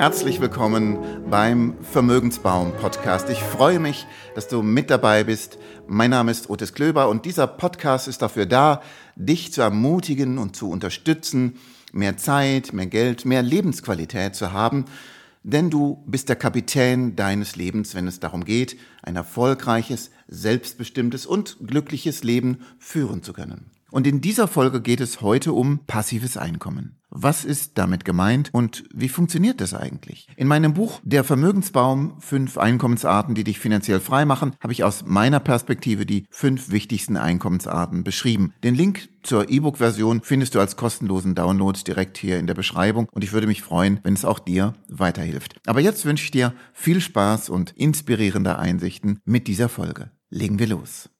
Herzlich willkommen beim Vermögensbaum Podcast. Ich freue mich, dass du mit dabei bist. Mein Name ist Otis Klöber und dieser Podcast ist dafür da, dich zu ermutigen und zu unterstützen, mehr Zeit, mehr Geld, mehr Lebensqualität zu haben. Denn du bist der Kapitän deines Lebens, wenn es darum geht, ein erfolgreiches, selbstbestimmtes und glückliches Leben führen zu können. Und in dieser Folge geht es heute um passives Einkommen. Was ist damit gemeint und wie funktioniert das eigentlich? In meinem Buch Der Vermögensbaum, fünf Einkommensarten, die dich finanziell frei machen, habe ich aus meiner Perspektive die fünf wichtigsten Einkommensarten beschrieben. Den Link zur E-Book-Version findest du als kostenlosen Download direkt hier in der Beschreibung und ich würde mich freuen, wenn es auch dir weiterhilft. Aber jetzt wünsche ich dir viel Spaß und inspirierende Einsichten mit dieser Folge. Legen wir los.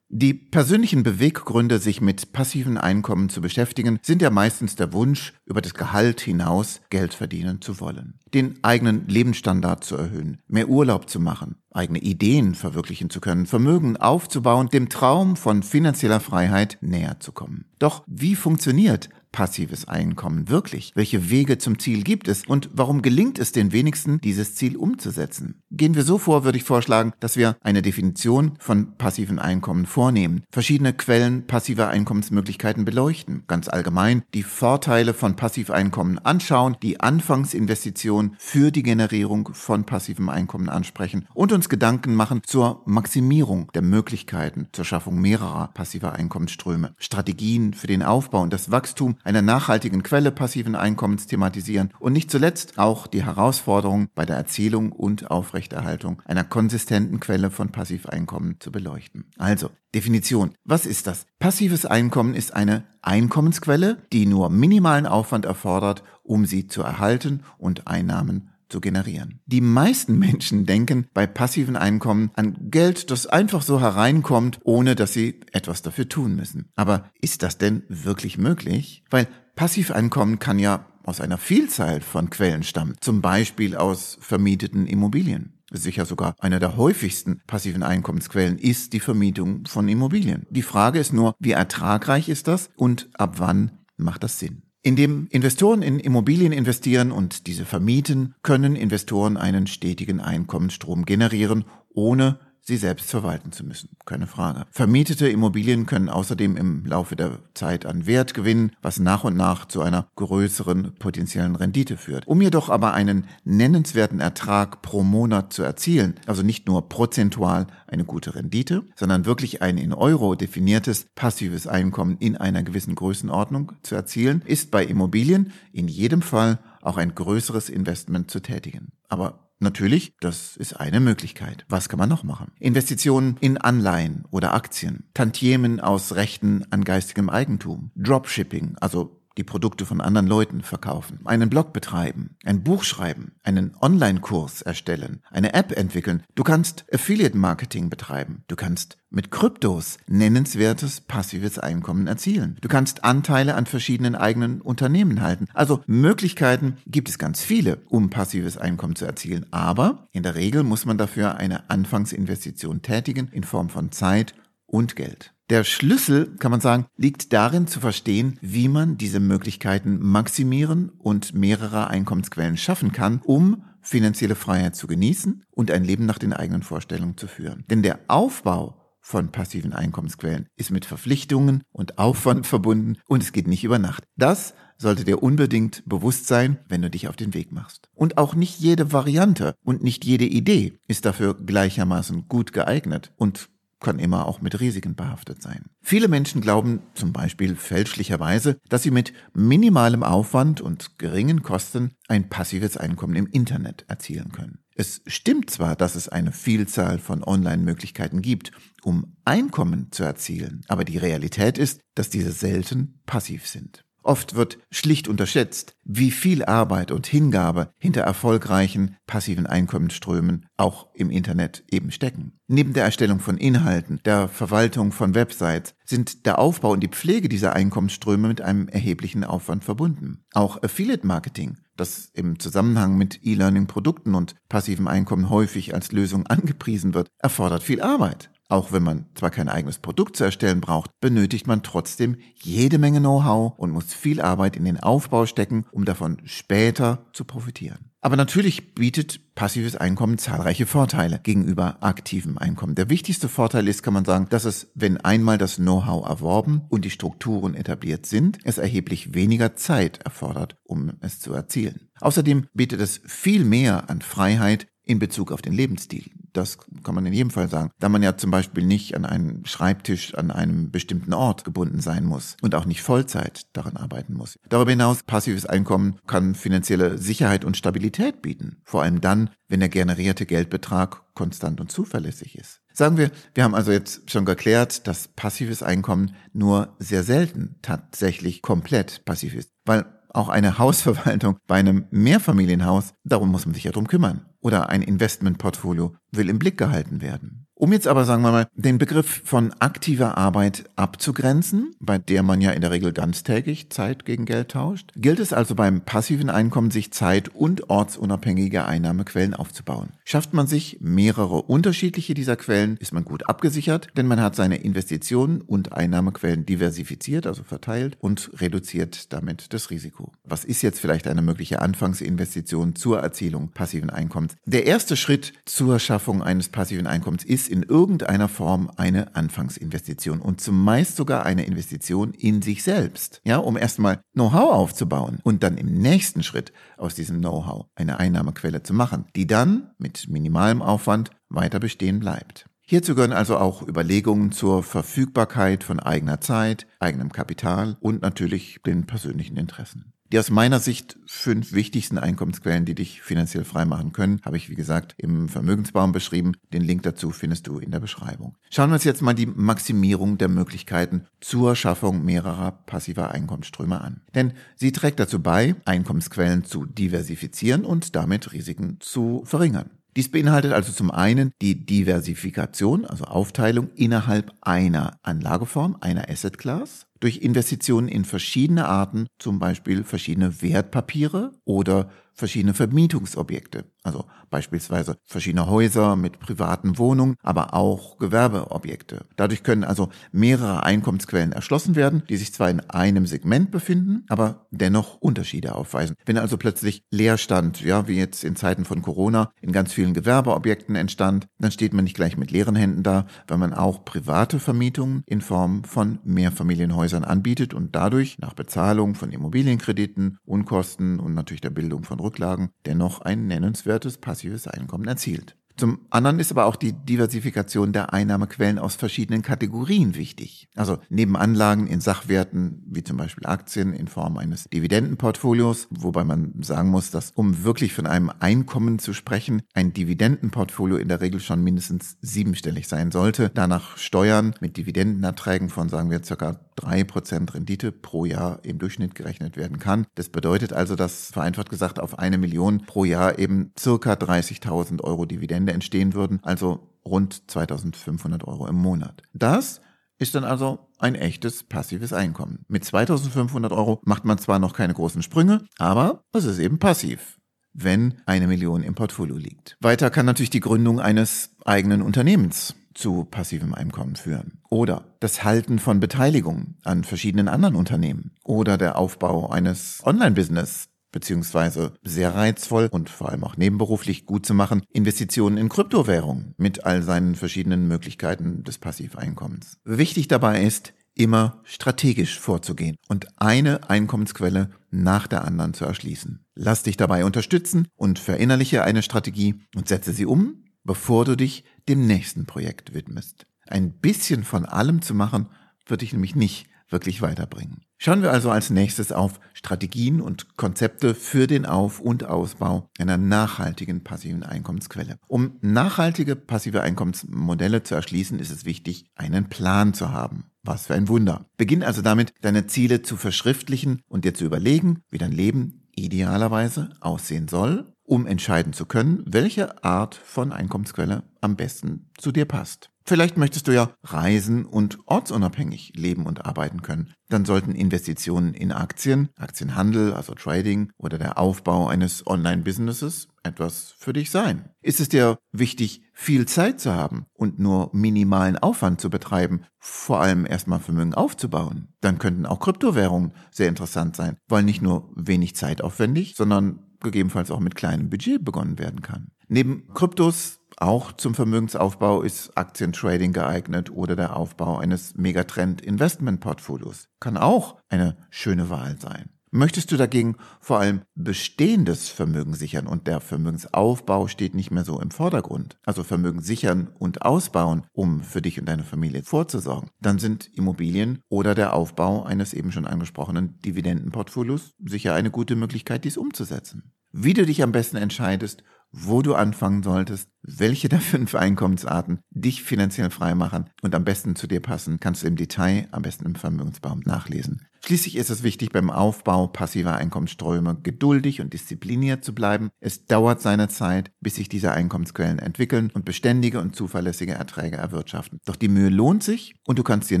Die persönlichen Beweggründe, sich mit passiven Einkommen zu beschäftigen, sind ja meistens der Wunsch, über das Gehalt hinaus Geld verdienen zu wollen, den eigenen Lebensstandard zu erhöhen, mehr Urlaub zu machen, eigene Ideen verwirklichen zu können, Vermögen aufzubauen, dem Traum von finanzieller Freiheit näher zu kommen. Doch wie funktioniert passives Einkommen. Wirklich? Welche Wege zum Ziel gibt es? Und warum gelingt es den wenigsten, dieses Ziel umzusetzen? Gehen wir so vor, würde ich vorschlagen, dass wir eine Definition von passiven Einkommen vornehmen, verschiedene Quellen passiver Einkommensmöglichkeiten beleuchten, ganz allgemein die Vorteile von Passiveinkommen anschauen, die Anfangsinvestition für die Generierung von passivem Einkommen ansprechen und uns Gedanken machen zur Maximierung der Möglichkeiten zur Schaffung mehrerer passiver Einkommensströme, Strategien für den Aufbau und das Wachstum einer nachhaltigen Quelle passiven Einkommens thematisieren und nicht zuletzt auch die Herausforderung bei der Erzielung und Aufrechterhaltung einer konsistenten Quelle von Passiveinkommen zu beleuchten. Also, Definition. Was ist das? Passives Einkommen ist eine Einkommensquelle, die nur minimalen Aufwand erfordert, um sie zu erhalten und Einnahmen zu generieren. Die meisten Menschen denken bei passiven Einkommen an Geld, das einfach so hereinkommt, ohne dass sie etwas dafür tun müssen. Aber ist das denn wirklich möglich? Weil Passiveinkommen kann ja aus einer Vielzahl von Quellen stammen, zum Beispiel aus vermieteten Immobilien. Sicher sogar einer der häufigsten passiven Einkommensquellen ist die Vermietung von Immobilien. Die Frage ist nur, wie ertragreich ist das und ab wann macht das Sinn? Indem Investoren in Immobilien investieren und diese vermieten, können Investoren einen stetigen Einkommensstrom generieren, ohne sie selbst verwalten zu müssen. Keine Frage. Vermietete Immobilien können außerdem im Laufe der Zeit an Wert gewinnen, was nach und nach zu einer größeren potenziellen Rendite führt. Um jedoch aber einen nennenswerten Ertrag pro Monat zu erzielen, also nicht nur prozentual eine gute Rendite, sondern wirklich ein in Euro definiertes passives Einkommen in einer gewissen Größenordnung zu erzielen, ist bei Immobilien in jedem Fall auch ein größeres Investment zu tätigen. Aber Natürlich, das ist eine Möglichkeit. Was kann man noch machen? Investitionen in Anleihen oder Aktien, Tantiemen aus Rechten an geistigem Eigentum, Dropshipping, also die Produkte von anderen Leuten verkaufen, einen Blog betreiben, ein Buch schreiben, einen Online-Kurs erstellen, eine App entwickeln. Du kannst Affiliate-Marketing betreiben. Du kannst mit Kryptos nennenswertes passives Einkommen erzielen. Du kannst Anteile an verschiedenen eigenen Unternehmen halten. Also Möglichkeiten gibt es ganz viele, um passives Einkommen zu erzielen. Aber in der Regel muss man dafür eine Anfangsinvestition tätigen in Form von Zeit und Geld. Der Schlüssel, kann man sagen, liegt darin zu verstehen, wie man diese Möglichkeiten maximieren und mehrere Einkommensquellen schaffen kann, um finanzielle Freiheit zu genießen und ein Leben nach den eigenen Vorstellungen zu führen. Denn der Aufbau von passiven Einkommensquellen ist mit Verpflichtungen und Aufwand verbunden und es geht nicht über Nacht. Das sollte dir unbedingt bewusst sein, wenn du dich auf den Weg machst. Und auch nicht jede Variante und nicht jede Idee ist dafür gleichermaßen gut geeignet und kann immer auch mit Risiken behaftet sein. Viele Menschen glauben zum Beispiel fälschlicherweise, dass sie mit minimalem Aufwand und geringen Kosten ein passives Einkommen im Internet erzielen können. Es stimmt zwar, dass es eine Vielzahl von Online-Möglichkeiten gibt, um Einkommen zu erzielen, aber die Realität ist, dass diese selten passiv sind. Oft wird schlicht unterschätzt, wie viel Arbeit und Hingabe hinter erfolgreichen passiven Einkommensströmen auch im Internet eben stecken. Neben der Erstellung von Inhalten, der Verwaltung von Websites sind der Aufbau und die Pflege dieser Einkommensströme mit einem erheblichen Aufwand verbunden. Auch Affiliate Marketing, das im Zusammenhang mit E-Learning-Produkten und passivem Einkommen häufig als Lösung angepriesen wird, erfordert viel Arbeit. Auch wenn man zwar kein eigenes Produkt zu erstellen braucht, benötigt man trotzdem jede Menge Know-how und muss viel Arbeit in den Aufbau stecken, um davon später zu profitieren. Aber natürlich bietet passives Einkommen zahlreiche Vorteile gegenüber aktivem Einkommen. Der wichtigste Vorteil ist, kann man sagen, dass es, wenn einmal das Know-how erworben und die Strukturen etabliert sind, es erheblich weniger Zeit erfordert, um es zu erzielen. Außerdem bietet es viel mehr an Freiheit in Bezug auf den Lebensstil. Das kann man in jedem Fall sagen. Da man ja zum Beispiel nicht an einem Schreibtisch an einem bestimmten Ort gebunden sein muss und auch nicht Vollzeit daran arbeiten muss. Darüber hinaus, passives Einkommen kann finanzielle Sicherheit und Stabilität bieten. Vor allem dann, wenn der generierte Geldbetrag konstant und zuverlässig ist. Sagen wir, wir haben also jetzt schon geklärt, dass passives Einkommen nur sehr selten tatsächlich komplett passiv ist. Weil auch eine Hausverwaltung bei einem Mehrfamilienhaus, darum muss man sich ja drum kümmern. Oder ein Investmentportfolio will im Blick gehalten werden. Um jetzt aber, sagen wir mal, den Begriff von aktiver Arbeit abzugrenzen, bei der man ja in der Regel ganztägig Zeit gegen Geld tauscht, gilt es also beim passiven Einkommen, sich zeit- und ortsunabhängige Einnahmequellen aufzubauen. Schafft man sich mehrere unterschiedliche dieser Quellen, ist man gut abgesichert, denn man hat seine Investitionen und Einnahmequellen diversifiziert, also verteilt und reduziert damit das Risiko. Was ist jetzt vielleicht eine mögliche Anfangsinvestition zur Erzielung passiven Einkommens? Der erste Schritt zur Schaffung eines passiven Einkommens ist in irgendeiner Form eine Anfangsinvestition und zumeist sogar eine Investition in sich selbst, ja, um erstmal Know-how aufzubauen und dann im nächsten Schritt aus diesem Know-how eine Einnahmequelle zu machen, die dann mit minimalem Aufwand weiter bestehen bleibt. Hierzu gehören also auch Überlegungen zur Verfügbarkeit von eigener Zeit, eigenem Kapital und natürlich den persönlichen Interessen. Die aus meiner Sicht fünf wichtigsten Einkommensquellen, die dich finanziell freimachen können, habe ich wie gesagt im Vermögensbaum beschrieben. Den Link dazu findest du in der Beschreibung. Schauen wir uns jetzt mal die Maximierung der Möglichkeiten zur Schaffung mehrerer passiver Einkommensströme an. Denn sie trägt dazu bei, Einkommensquellen zu diversifizieren und damit Risiken zu verringern. Dies beinhaltet also zum einen die Diversifikation, also Aufteilung innerhalb einer Anlageform, einer Asset Class durch Investitionen in verschiedene Arten, zum Beispiel verschiedene Wertpapiere oder verschiedene Vermietungsobjekte, also beispielsweise verschiedene Häuser mit privaten Wohnungen, aber auch Gewerbeobjekte. Dadurch können also mehrere Einkommensquellen erschlossen werden, die sich zwar in einem Segment befinden, aber dennoch Unterschiede aufweisen. Wenn also plötzlich Leerstand, ja, wie jetzt in Zeiten von Corona, in ganz vielen Gewerbeobjekten entstand, dann steht man nicht gleich mit leeren Händen da, weil man auch private Vermietungen in Form von Mehrfamilienhäusern anbietet und dadurch nach Bezahlung von Immobilienkrediten, Unkosten und natürlich der Bildung von Rücklagen dennoch ein nennenswertes passives Einkommen erzielt. Zum anderen ist aber auch die Diversifikation der Einnahmequellen aus verschiedenen Kategorien wichtig. Also neben Anlagen in Sachwerten wie zum Beispiel Aktien in Form eines Dividendenportfolios, wobei man sagen muss, dass um wirklich von einem Einkommen zu sprechen, ein Dividendenportfolio in der Regel schon mindestens siebenstellig sein sollte. Danach Steuern mit Dividendenerträgen von sagen wir circa drei Prozent Rendite pro Jahr im Durchschnitt gerechnet werden kann. Das bedeutet also, dass vereinfacht gesagt auf eine Million pro Jahr eben circa 30.000 Euro Dividende Entstehen würden, also rund 2500 Euro im Monat. Das ist dann also ein echtes passives Einkommen. Mit 2500 Euro macht man zwar noch keine großen Sprünge, aber es ist eben passiv wenn eine Million im Portfolio liegt. Weiter kann natürlich die Gründung eines eigenen Unternehmens zu passivem Einkommen führen. Oder das Halten von Beteiligung an verschiedenen anderen Unternehmen. Oder der Aufbau eines Online-Business, beziehungsweise sehr reizvoll und vor allem auch nebenberuflich gut zu machen, Investitionen in Kryptowährungen mit all seinen verschiedenen Möglichkeiten des Passiveinkommens. Wichtig dabei ist, immer strategisch vorzugehen und eine Einkommensquelle nach der anderen zu erschließen. Lass dich dabei unterstützen und verinnerliche eine Strategie und setze sie um, bevor du dich dem nächsten Projekt widmest. Ein bisschen von allem zu machen, wird dich nämlich nicht wirklich weiterbringen. Schauen wir also als nächstes auf Strategien und Konzepte für den Auf- und Ausbau einer nachhaltigen passiven Einkommensquelle. Um nachhaltige passive Einkommensmodelle zu erschließen, ist es wichtig, einen Plan zu haben. Was für ein Wunder. Beginn also damit, deine Ziele zu verschriftlichen und dir zu überlegen, wie dein Leben idealerweise aussehen soll, um entscheiden zu können, welche Art von Einkommensquelle am besten zu dir passt. Vielleicht möchtest du ja reisen und ortsunabhängig leben und arbeiten können. Dann sollten Investitionen in Aktien, Aktienhandel, also Trading oder der Aufbau eines Online-Businesses etwas für dich sein. Ist es dir wichtig, viel Zeit zu haben und nur minimalen Aufwand zu betreiben, vor allem erstmal Vermögen aufzubauen? Dann könnten auch Kryptowährungen sehr interessant sein, weil nicht nur wenig zeitaufwendig, sondern gegebenenfalls auch mit kleinem Budget begonnen werden kann. Neben Kryptos auch zum Vermögensaufbau ist Aktientrading geeignet oder der Aufbau eines Megatrend-Investment-Portfolios. Kann auch eine schöne Wahl sein. Möchtest du dagegen vor allem bestehendes Vermögen sichern? Und der Vermögensaufbau steht nicht mehr so im Vordergrund, also Vermögen sichern und ausbauen, um für dich und deine Familie vorzusorgen, dann sind Immobilien oder der Aufbau eines eben schon angesprochenen Dividendenportfolios sicher eine gute Möglichkeit, dies umzusetzen. Wie du dich am besten entscheidest wo du anfangen solltest, welche der fünf Einkommensarten dich finanziell frei machen und am besten zu dir passen, kannst du im Detail am besten im Vermögensbaum nachlesen. Schließlich ist es wichtig, beim Aufbau passiver Einkommensströme geduldig und diszipliniert zu bleiben. Es dauert seine Zeit, bis sich diese Einkommensquellen entwickeln und beständige und zuverlässige Erträge erwirtschaften. Doch die Mühe lohnt sich und du kannst dir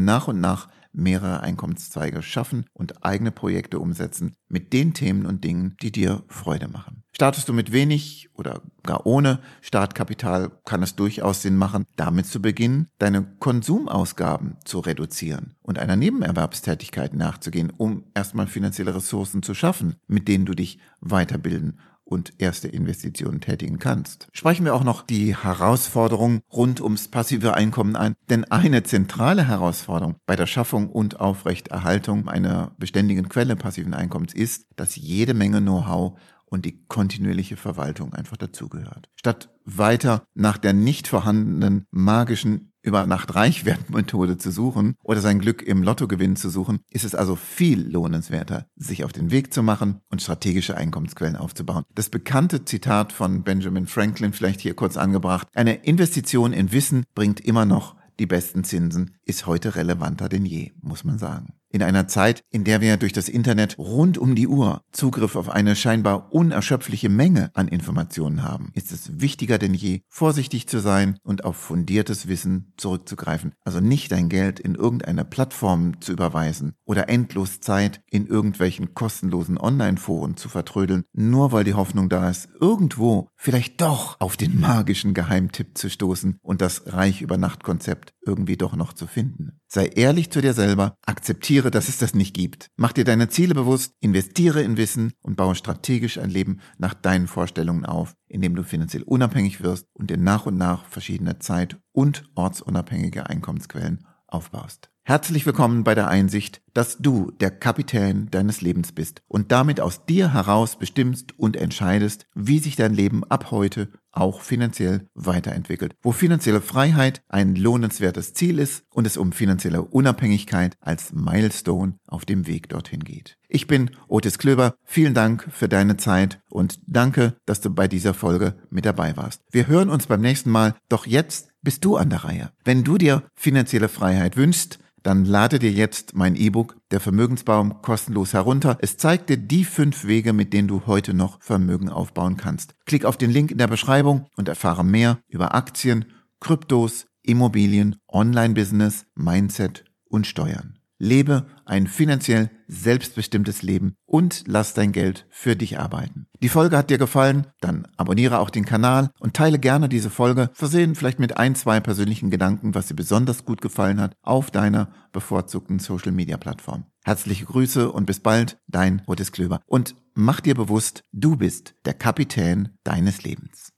nach und nach mehrere Einkommenszweige schaffen und eigene Projekte umsetzen mit den Themen und Dingen, die dir Freude machen. Startest du mit wenig oder gar ohne Startkapital, kann es durchaus Sinn machen, damit zu beginnen, deine Konsumausgaben zu reduzieren und einer Nebenerwerbstätigkeit nachzugehen, um erstmal finanzielle Ressourcen zu schaffen, mit denen du dich weiterbilden und erste Investitionen tätigen kannst. Sprechen wir auch noch die Herausforderungen rund ums passive Einkommen ein, denn eine zentrale Herausforderung bei der Schaffung und Aufrechterhaltung einer beständigen Quelle passiven Einkommens ist, dass jede Menge Know-how und die kontinuierliche Verwaltung einfach dazugehört. Statt weiter nach der nicht vorhandenen magischen über Nacht Reichwertmethode zu suchen oder sein Glück im Lottogewinn zu suchen, ist es also viel lohnenswerter, sich auf den Weg zu machen und strategische Einkommensquellen aufzubauen. Das bekannte Zitat von Benjamin Franklin vielleicht hier kurz angebracht. Eine Investition in Wissen bringt immer noch die besten Zinsen, ist heute relevanter denn je, muss man sagen. In einer Zeit, in der wir durch das Internet rund um die Uhr Zugriff auf eine scheinbar unerschöpfliche Menge an Informationen haben, ist es wichtiger denn je, vorsichtig zu sein und auf fundiertes Wissen zurückzugreifen. Also nicht dein Geld in irgendeine Plattform zu überweisen oder endlos Zeit in irgendwelchen kostenlosen Online-Foren zu vertrödeln, nur weil die Hoffnung da ist, irgendwo vielleicht doch auf den magischen Geheimtipp zu stoßen und das Reich über Nacht-Konzept irgendwie doch noch zu finden. Sei ehrlich zu dir selber, akzeptiere, dass es das nicht gibt. Mach dir deine Ziele bewusst, investiere in Wissen und baue strategisch ein Leben nach deinen Vorstellungen auf, indem du finanziell unabhängig wirst und dir nach und nach verschiedene zeit- und ortsunabhängige Einkommensquellen aufbaust. Herzlich willkommen bei der Einsicht, dass du der Kapitän deines Lebens bist und damit aus dir heraus bestimmst und entscheidest, wie sich dein Leben ab heute auch finanziell weiterentwickelt, wo finanzielle Freiheit ein lohnenswertes Ziel ist und es um finanzielle Unabhängigkeit als Milestone auf dem Weg dorthin geht. Ich bin Otis Klöber, vielen Dank für deine Zeit und danke, dass du bei dieser Folge mit dabei warst. Wir hören uns beim nächsten Mal, doch jetzt bist du an der Reihe. Wenn du dir finanzielle Freiheit wünschst, dann lade dir jetzt mein E-Book Der Vermögensbaum kostenlos herunter. Es zeigt dir die fünf Wege, mit denen du heute noch Vermögen aufbauen kannst. Klick auf den Link in der Beschreibung und erfahre mehr über Aktien, Kryptos, Immobilien, Online-Business, Mindset und Steuern. Lebe ein finanziell selbstbestimmtes Leben und lass dein Geld für dich arbeiten. Die Folge hat dir gefallen? Dann abonniere auch den Kanal und teile gerne diese Folge, versehen vielleicht mit ein, zwei persönlichen Gedanken, was dir besonders gut gefallen hat, auf deiner bevorzugten Social Media Plattform. Herzliche Grüße und bis bald, dein Otis Klöber. Und mach dir bewusst, du bist der Kapitän deines Lebens.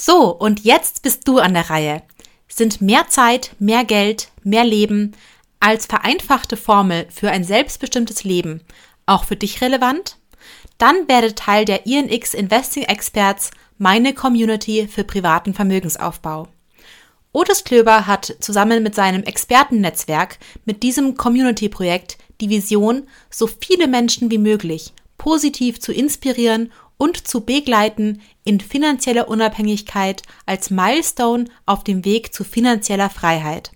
So, und jetzt bist du an der Reihe. Sind mehr Zeit, mehr Geld, mehr Leben als vereinfachte Formel für ein selbstbestimmtes Leben auch für dich relevant? Dann werde Teil der INX Investing Experts, meine Community für privaten Vermögensaufbau. Otis Klöber hat zusammen mit seinem Expertennetzwerk mit diesem Community-Projekt die Vision, so viele Menschen wie möglich positiv zu inspirieren und zu begleiten in finanzieller Unabhängigkeit als Milestone auf dem Weg zu finanzieller Freiheit.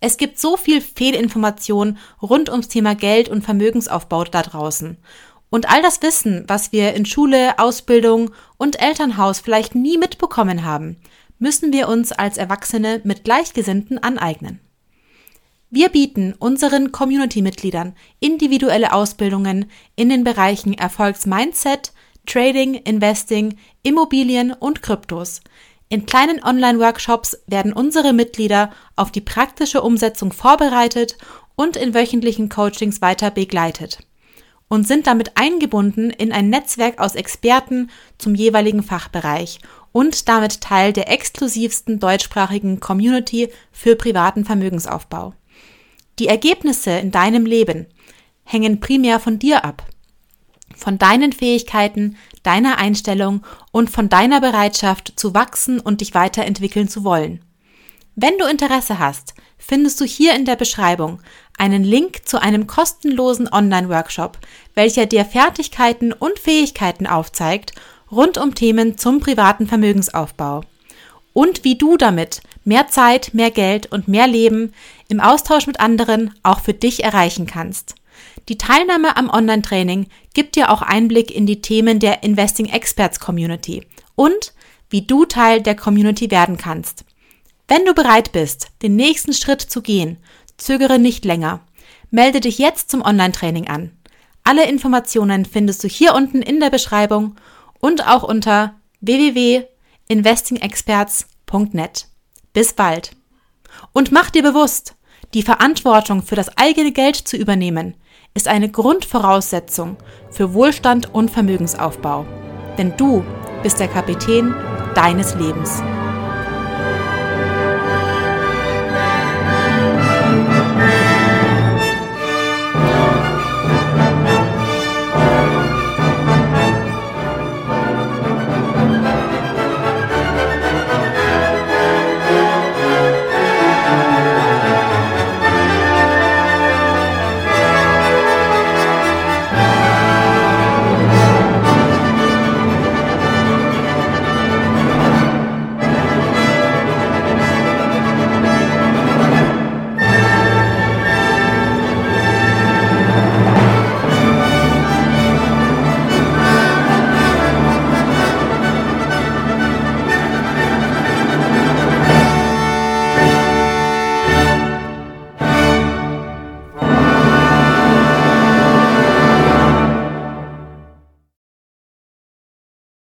Es gibt so viel Fehlinformation rund ums Thema Geld und Vermögensaufbau da draußen. Und all das Wissen, was wir in Schule, Ausbildung und Elternhaus vielleicht nie mitbekommen haben, müssen wir uns als Erwachsene mit Gleichgesinnten aneignen. Wir bieten unseren Community-Mitgliedern individuelle Ausbildungen in den Bereichen Erfolgsmindset, Trading, Investing, Immobilien und Kryptos. In kleinen Online-Workshops werden unsere Mitglieder auf die praktische Umsetzung vorbereitet und in wöchentlichen Coachings weiter begleitet und sind damit eingebunden in ein Netzwerk aus Experten zum jeweiligen Fachbereich und damit Teil der exklusivsten deutschsprachigen Community für privaten Vermögensaufbau. Die Ergebnisse in deinem Leben hängen primär von dir ab von deinen Fähigkeiten, deiner Einstellung und von deiner Bereitschaft zu wachsen und dich weiterentwickeln zu wollen. Wenn du Interesse hast, findest du hier in der Beschreibung einen Link zu einem kostenlosen Online-Workshop, welcher dir Fertigkeiten und Fähigkeiten aufzeigt rund um Themen zum privaten Vermögensaufbau und wie du damit mehr Zeit, mehr Geld und mehr Leben im Austausch mit anderen auch für dich erreichen kannst. Die Teilnahme am Online-Training gibt dir auch Einblick in die Themen der Investing Experts Community und wie du Teil der Community werden kannst. Wenn du bereit bist, den nächsten Schritt zu gehen, zögere nicht länger. Melde dich jetzt zum Online-Training an. Alle Informationen findest du hier unten in der Beschreibung und auch unter www.investingexperts.net. Bis bald. Und mach dir bewusst, die Verantwortung für das eigene Geld zu übernehmen, ist eine Grundvoraussetzung für Wohlstand und Vermögensaufbau. Denn du bist der Kapitän deines Lebens.